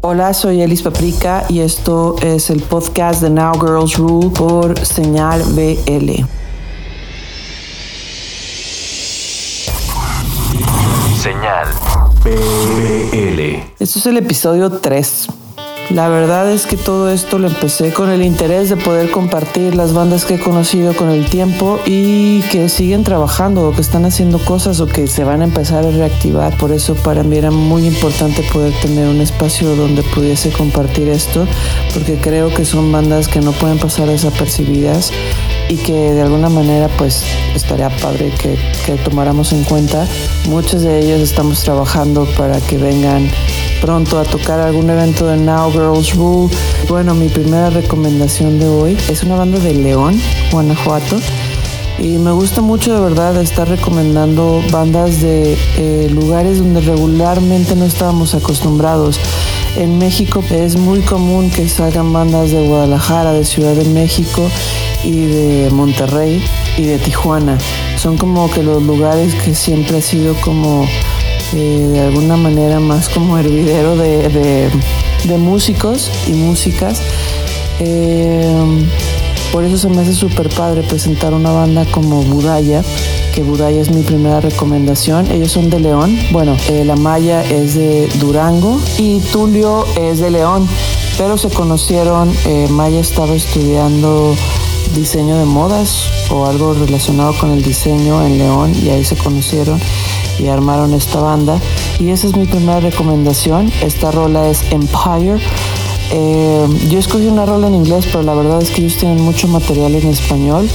Hola, soy Elis Paprika y esto es el podcast de Now Girls Rule por Señal BL. Señal BL. Esto es el episodio 3. La verdad es que todo esto lo empecé con el interés de poder compartir las bandas que he conocido con el tiempo y que siguen trabajando o que están haciendo cosas o que se van a empezar a reactivar. Por eso para mí era muy importante poder tener un espacio donde pudiese compartir esto, porque creo que son bandas que no pueden pasar desapercibidas y que de alguna manera pues estaría padre que, que tomáramos en cuenta. Muchos de ellos estamos trabajando para que vengan pronto a tocar algún evento de Now Girls Rule. Bueno, mi primera recomendación de hoy es una banda de León, Guanajuato. Y me gusta mucho de verdad estar recomendando bandas de eh, lugares donde regularmente no estábamos acostumbrados. En México es muy común que salgan bandas de Guadalajara, de Ciudad de México y de Monterrey y de Tijuana. Son como que los lugares que siempre ha sido como eh, de alguna manera más como hervidero de, músicos y músicas. Eh, por eso se me hace súper padre presentar una banda como Budaya, que es mi primera recomendación. Ellos son de León. Bueno, eh, la Maya es de Durango y Tulio es de León, pero se conocieron. Maya estaba estudiando diseño de modas o algo relacionado con el diseño en León y ahí se conocieron y armaron esta banda. Y esa es mi primera recomendación. Esta rola es Empire. Eh, yo escogí una rola en inglés, pero la verdad es que ellos tienen mucho material en español.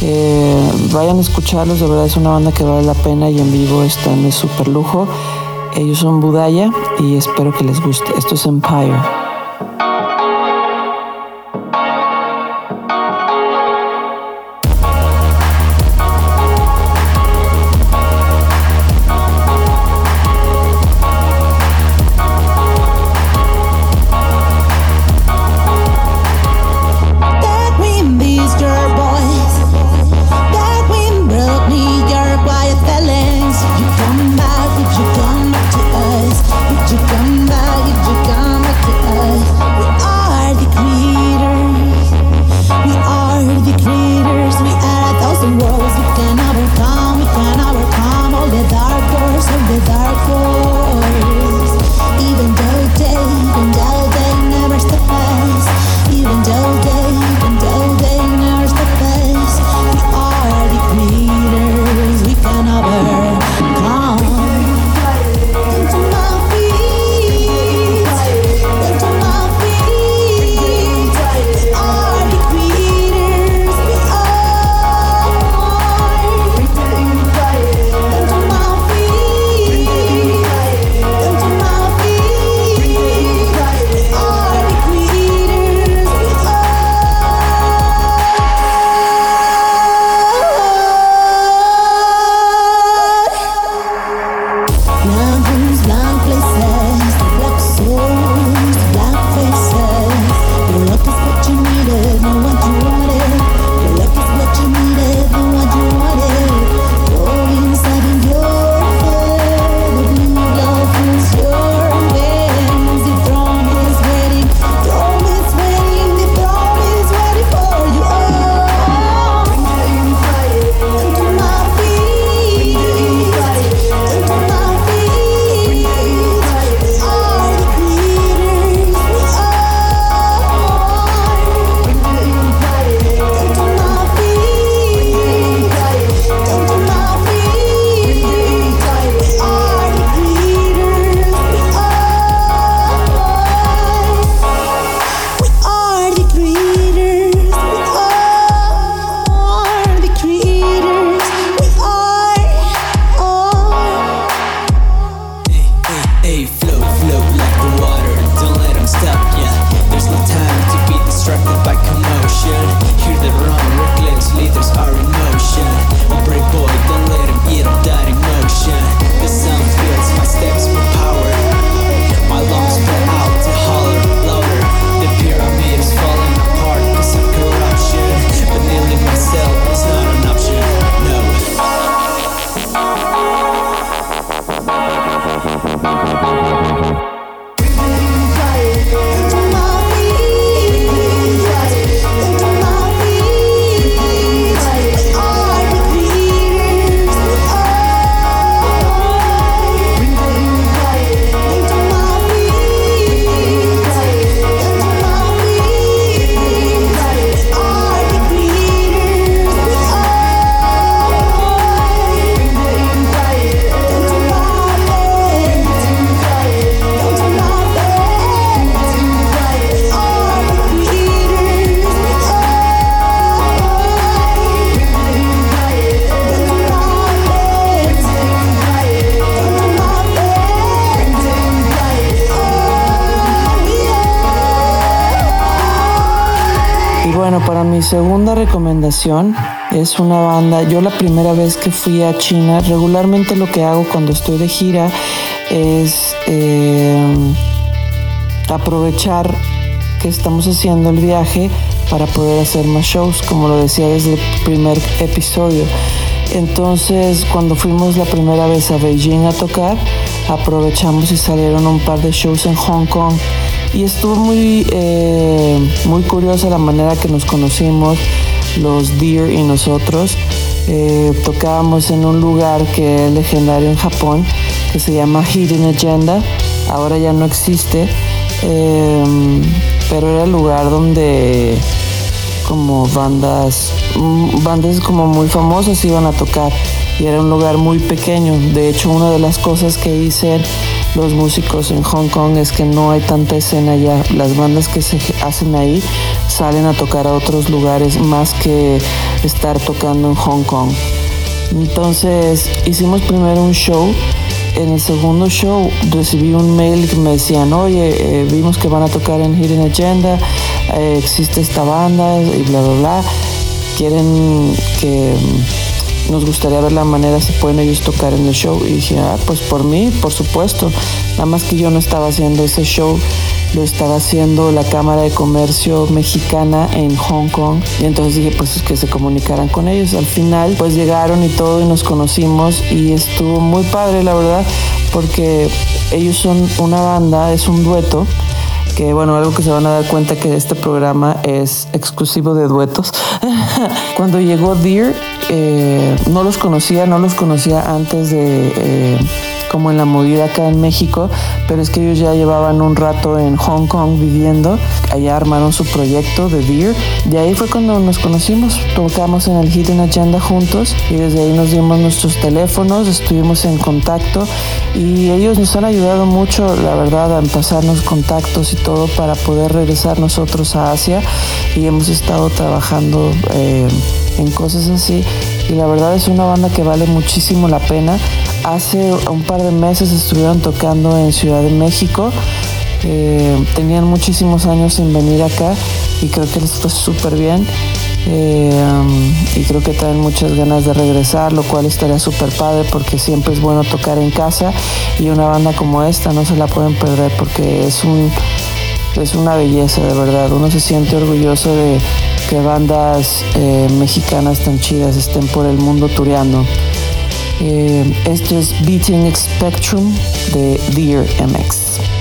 Eh, vayan a escucharlos, de verdad es una banda que vale la pena y en vivo están de super lujo. Ellos son Budaya y espero que les guste. Esto es Empire. Segunda recomendación es una banda. Yo la primera vez que fui a China, regularmente lo que hago cuando estoy de gira es eh, aprovechar que estamos haciendo el viaje para poder hacer más shows, como lo decía desde el primer episodio. Entonces, cuando fuimos la primera vez a Beijing a tocar, aprovechamos y salieron un par de shows en Hong Kong. Y estuvo muy, eh, muy curiosa la manera que nos conocimos, los Deer y nosotros. Eh, tocábamos en un lugar que es legendario en Japón, que se llama Hidden Agenda. Ahora ya no existe, eh, pero era el lugar donde como bandas, mm, bandas como muy famosas iban a tocar y era un lugar muy pequeño. De hecho, una de las cosas que dicen los músicos en Hong Kong es que no hay tanta escena ya. Las bandas que se hacen ahí salen a tocar a otros lugares más que estar tocando en Hong Kong. Entonces hicimos primero un show en el segundo show recibí un mail que me decían, oye, eh, vimos que van a tocar en Hidden Agenda, eh, existe esta banda y bla, bla, bla. Quieren que nos gustaría ver la manera si pueden ellos tocar en el show. Y dije, ah, pues por mí, por supuesto. Nada más que yo no estaba haciendo ese show lo estaba haciendo la Cámara de Comercio Mexicana en Hong Kong y entonces dije pues que se comunicaran con ellos. Al final pues llegaron y todo y nos conocimos y estuvo muy padre la verdad porque ellos son una banda, es un dueto que bueno, algo que se van a dar cuenta que este programa es exclusivo de duetos. Cuando llegó Deer, eh, no los conocía, no los conocía antes de... Eh, como en la movida acá en México, pero es que ellos ya llevaban un rato en Hong Kong viviendo, allá armaron su proyecto de Beer, de ahí fue cuando nos conocimos, tocamos en el Hidden Agenda juntos y desde ahí nos dimos nuestros teléfonos, estuvimos en contacto y ellos nos han ayudado mucho, la verdad, a pasarnos contactos y todo para poder regresar nosotros a Asia y hemos estado trabajando eh, en cosas así y la verdad es una banda que vale muchísimo la pena. Hace un par de meses estuvieron tocando en Ciudad de México. Eh, tenían muchísimos años sin venir acá y creo que les fue súper bien. Eh, y creo que traen muchas ganas de regresar, lo cual estaría súper padre porque siempre es bueno tocar en casa y una banda como esta no se la pueden perder porque es un es una belleza de verdad. Uno se siente orgulloso de que bandas eh, mexicanas tan chidas estén por el mundo tureando. Eh, esto es Beating Spectrum de Dear MX.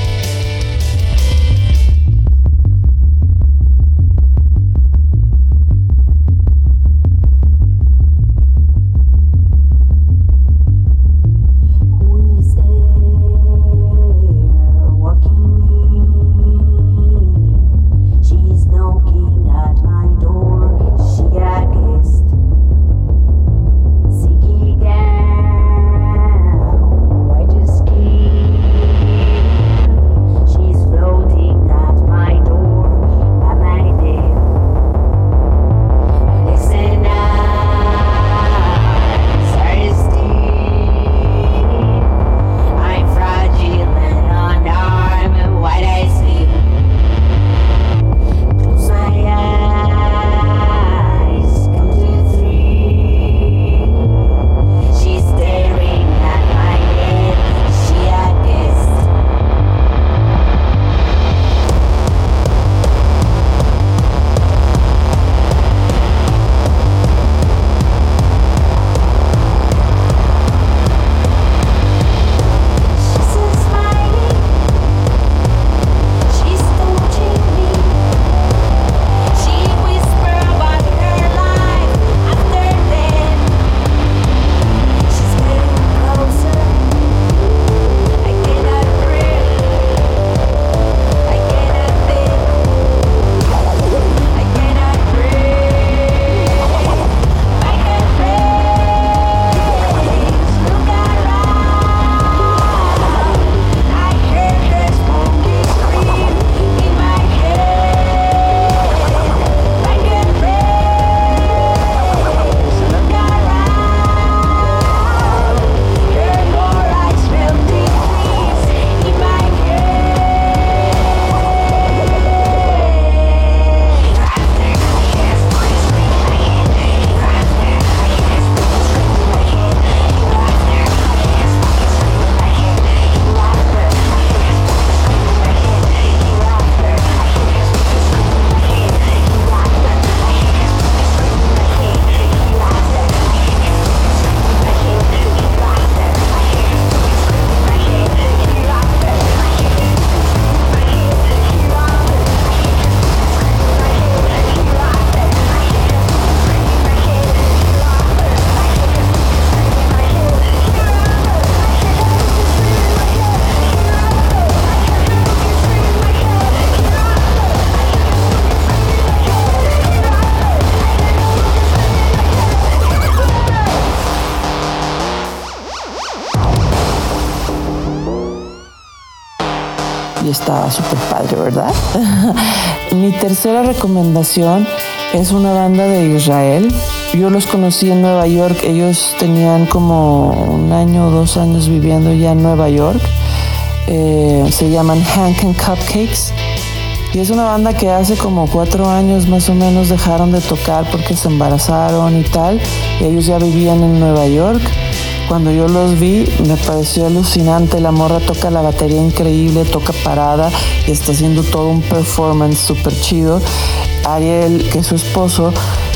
Está súper padre, ¿verdad? Mi tercera recomendación es una banda de Israel. Yo los conocí en Nueva York. Ellos tenían como un año o dos años viviendo ya en Nueva York. Eh, se llaman Hank and Cupcakes. Y es una banda que hace como cuatro años más o menos dejaron de tocar porque se embarazaron y tal. Y ellos ya vivían en Nueva York. Cuando yo los vi me pareció alucinante, la morra toca la batería increíble, toca parada y está haciendo todo un performance súper chido. Ariel, que es su esposo,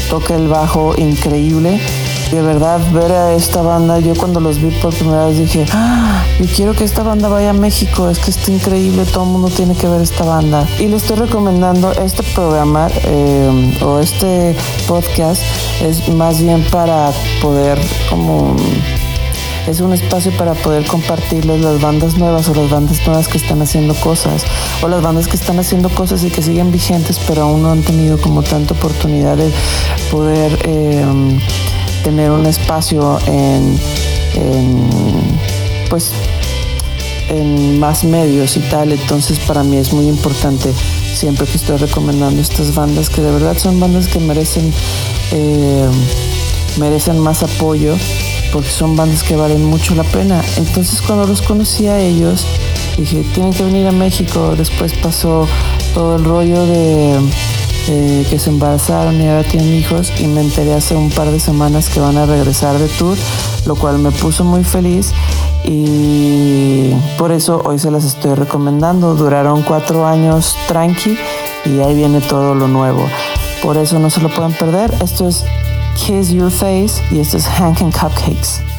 toca el bajo increíble. De verdad, ver a esta banda, yo cuando los vi por primera vez dije, ah, yo quiero que esta banda vaya a México, es que está increíble, todo el mundo tiene que ver esta banda. Y le estoy recomendando este programa eh, o este podcast, es más bien para poder como es un espacio para poder compartirles las bandas nuevas o las bandas nuevas que están haciendo cosas o las bandas que están haciendo cosas y que siguen vigentes pero aún no han tenido como tanta oportunidad de poder em, tener un espacio en, pues en más medios y tal. Entonces para mí es muy importante siempre que estoy recomendando estas bandas que de verdad son bandas que merecen em, merecen más apoyo porque son bandas que valen mucho la pena. Entonces cuando los conocí a ellos, dije, tienen que venir a México. Después pasó todo el rollo de que se embarazaron y ahora tienen hijos y me enteré hace un par de semanas que van a regresar de tour, lo cual me puso muy feliz y por eso hoy se las estoy recomendando. Duraron cuatro años tranqui y ahí viene todo lo nuevo. Por eso no se lo pueden perder. Esto es Kiss Your Face y esto es Hank and Cupcakes.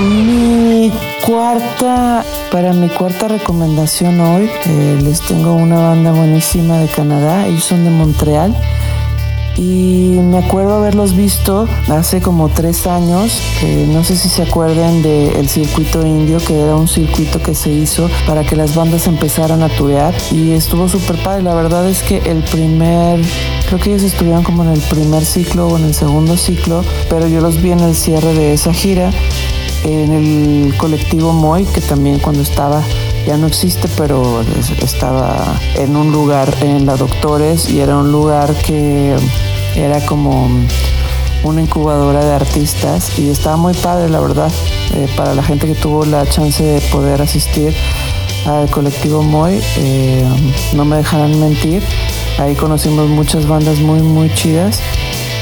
Mi cuarta, para mi cuarta recomendación hoy, eh, les tengo una banda buenísima de Canadá. Ellos son de Montreal y me acuerdo haberlos visto hace como tres años. no sé si se acuerdan del circuito indio, que era un circuito que se hizo para que las bandas empezaran a turear y estuvo súper padre. La verdad es que el primer, creo que ellos estuvieron como en el primer ciclo o en el segundo ciclo, pero yo los vi en el cierre de esa gira en el colectivo Moy, que también cuando estaba ya no existe, pero estaba en un lugar en la Doctores y era un lugar que era como una incubadora de artistas y estaba muy padre, la verdad, eh, para la gente que tuvo la chance de poder asistir al colectivo Moy, eh, no me dejarán mentir, ahí conocimos muchas bandas muy, muy chidas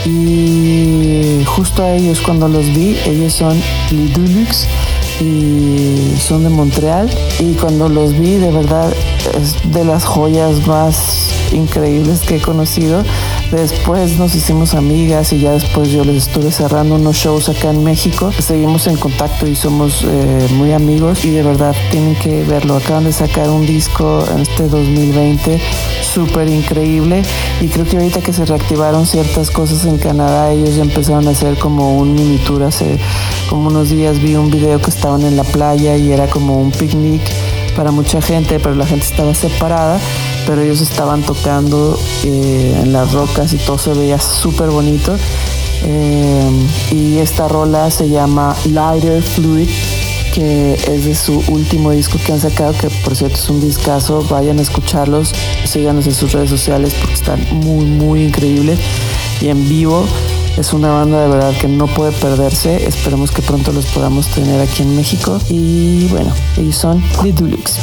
y justo a ellos cuando los vi, ellos son Lidulux y son de Montreal y cuando los vi de verdad es de las joyas más increíbles que he conocido. Después nos hicimos amigas y ya después yo les estuve cerrando unos shows acá en México. Seguimos en contacto y somos eh, muy amigos y de verdad tienen que verlo. Acaban de sacar un disco en este 2020 súper increíble y creo que ahorita que se reactivaron ciertas cosas en Canadá ellos ya empezaron a hacer como un mini tour hace como unos días vi un video que estaban en la playa y era como un picnic para mucha gente pero la gente estaba separada pero ellos estaban tocando eh, en las rocas y todo se veía súper bonito. Eh, y esta rola se llama Lighter Fluid, que es de su último disco que han sacado, que por cierto es un discazo. Vayan a escucharlos, síganos en sus redes sociales porque están muy, muy increíbles. Y en vivo es una banda de verdad que no puede perderse. Esperemos que pronto los podamos tener aquí en México. Y bueno, ellos son The Dulux.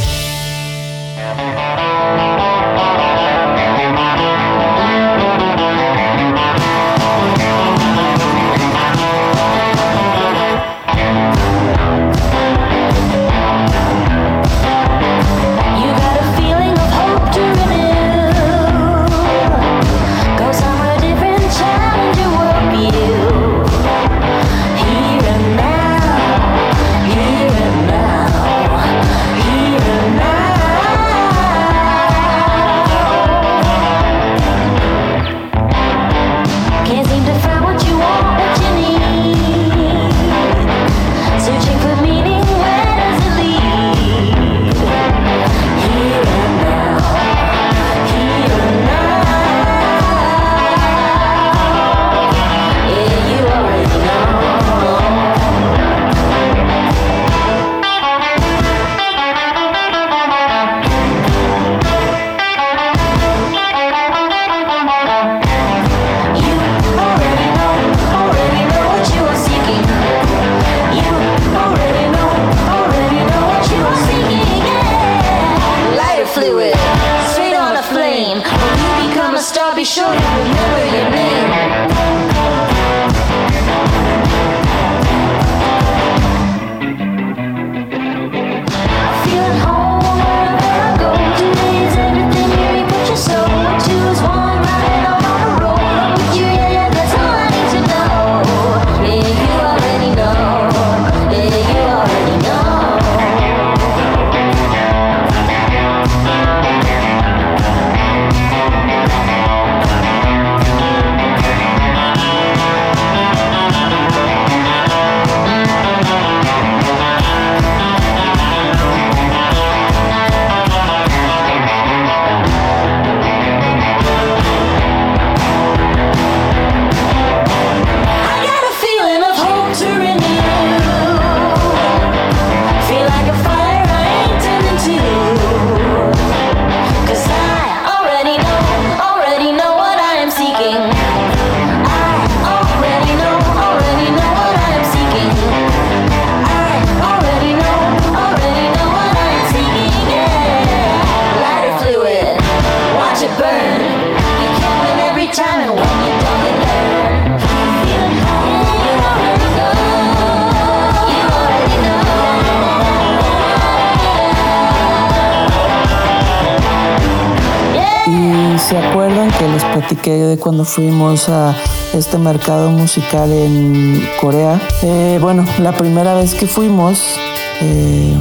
Cuando fuimos a este mercado musical en Corea. Eh, bueno, la primera vez que fuimos, eh,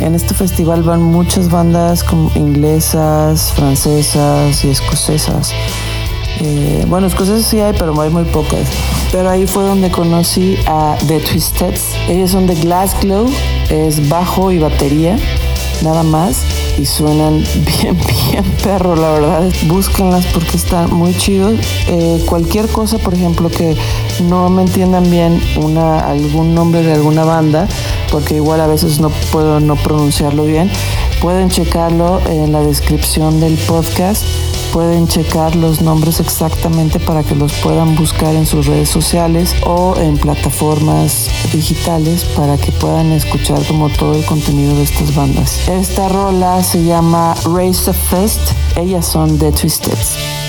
en este festival van muchas bandas como inglesas, francesas y escocesas. Eh, bueno, escocesas sí hay, pero hay muy pocas. Pero ahí fue donde conocí a The Twisteds. Ellos son de Glass Glow, es bajo y batería, nada más. Y suenan bien, bien perro, la verdad. Búsquenlas porque están muy chidos. Eh, cualquier cosa, por ejemplo, que no me entiendan bien una, algún nombre de alguna banda, porque igual a veces no puedo no pronunciarlo bien, pueden checarlo en la descripción del podcast pueden checar los nombres exactamente para que los puedan buscar en sus redes sociales o en plataformas digitales para que puedan escuchar como todo el contenido de estas bandas. Esta rola se llama Race of Fest, ellas son The Twisted.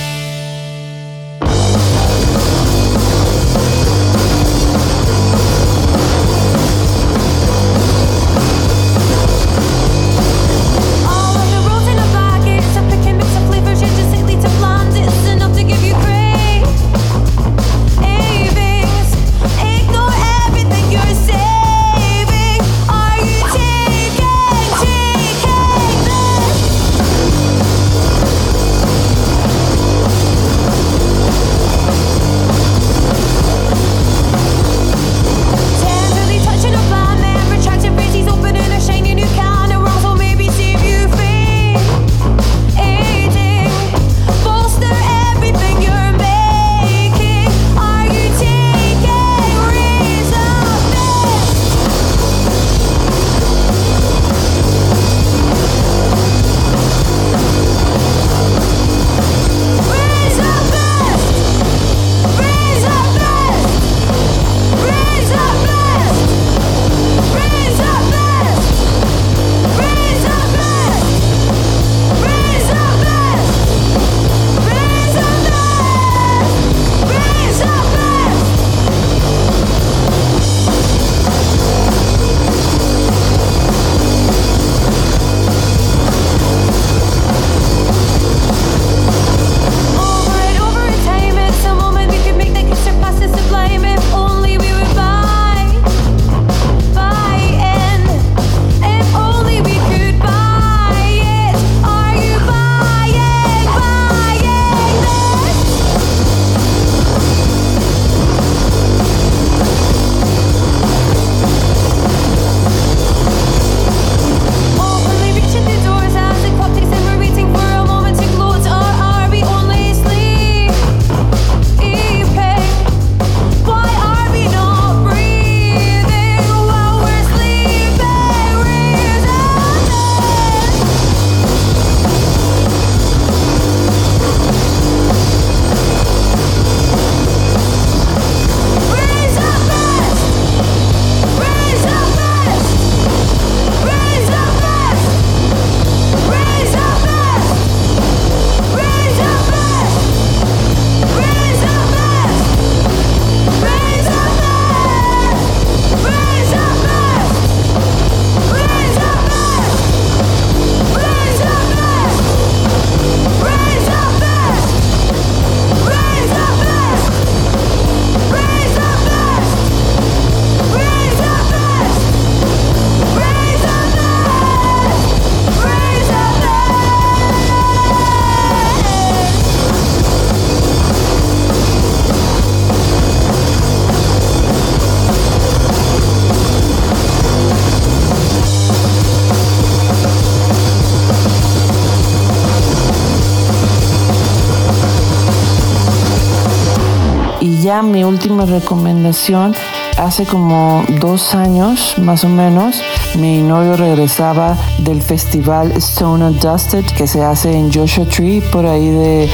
Mi última recomendación. Hace como dos años, más o menos, mi novio regresaba del festival Stone Dusted que se hace en Joshua Tree por ahí de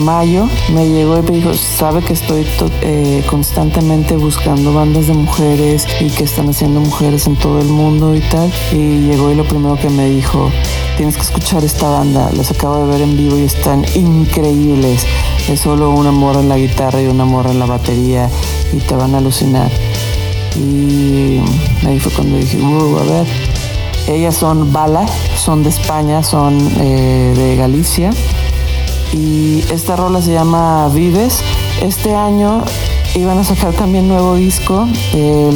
mayo. Me llegó y me dijo, sabe que estoy eh, constantemente buscando bandas de mujeres y que están haciendo mujeres en todo el mundo y tal. Y llegó y lo primero que me dijo, tienes que escuchar esta banda, los acabo de ver en vivo y están increíbles. Es solo una morra en la guitarra y una morra en la batería y te van a alucinar. Y ahí fue cuando dije, uh, a ver, ellas son Bala, son de España, son eh, de Galicia y esta rola se llama Vives. Este año iban a sacar también nuevo disco. Eh,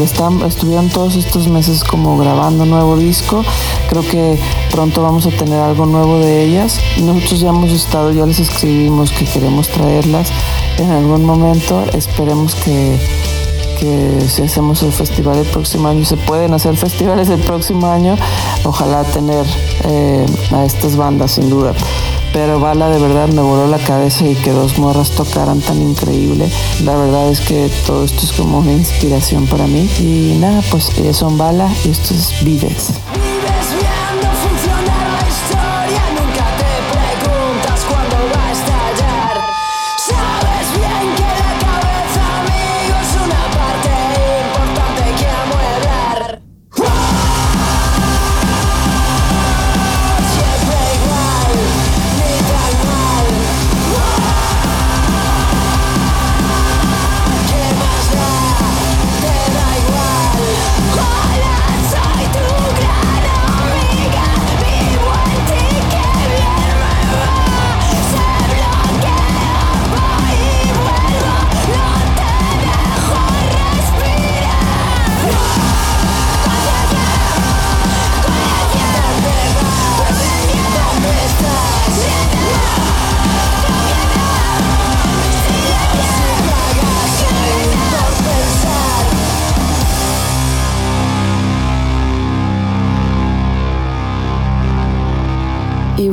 estuvieron todos estos meses como grabando nuevo disco. Creo que pronto vamos a tener algo nuevo de ellas. Nosotros ya hemos estado, ya les escribimos que queremos traerlas en algún momento. Esperemos que, que si hacemos el festival el próximo año, se pueden hacer festivales el próximo año. Ojalá tener eh, a estas bandas sin duda. Pero Bala de verdad me voló la cabeza y que dos morras tocaran tan increíble. La verdad es que todo esto es como una inspiración para mí. Y nada, pues ellas son Bala y esto es Vives.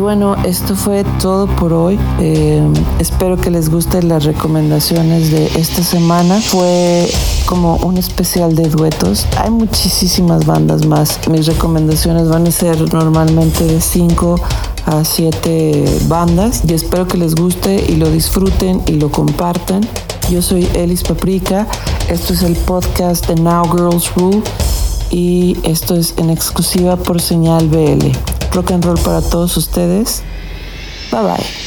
Bueno, esto fue todo por hoy. Eh, espero que les gusten las recomendaciones de esta semana. Fue como un especial de duetos. Hay muchísimas bandas más. Mis recomendaciones van a ser normalmente de 5 a 7 bandas. Y espero que les guste y lo disfruten y lo compartan. Yo soy Elis Paprika. Esto es el podcast de Now Girls Rule. Y esto es en exclusiva por señal BL rock and roll para todos ustedes. Bye bye.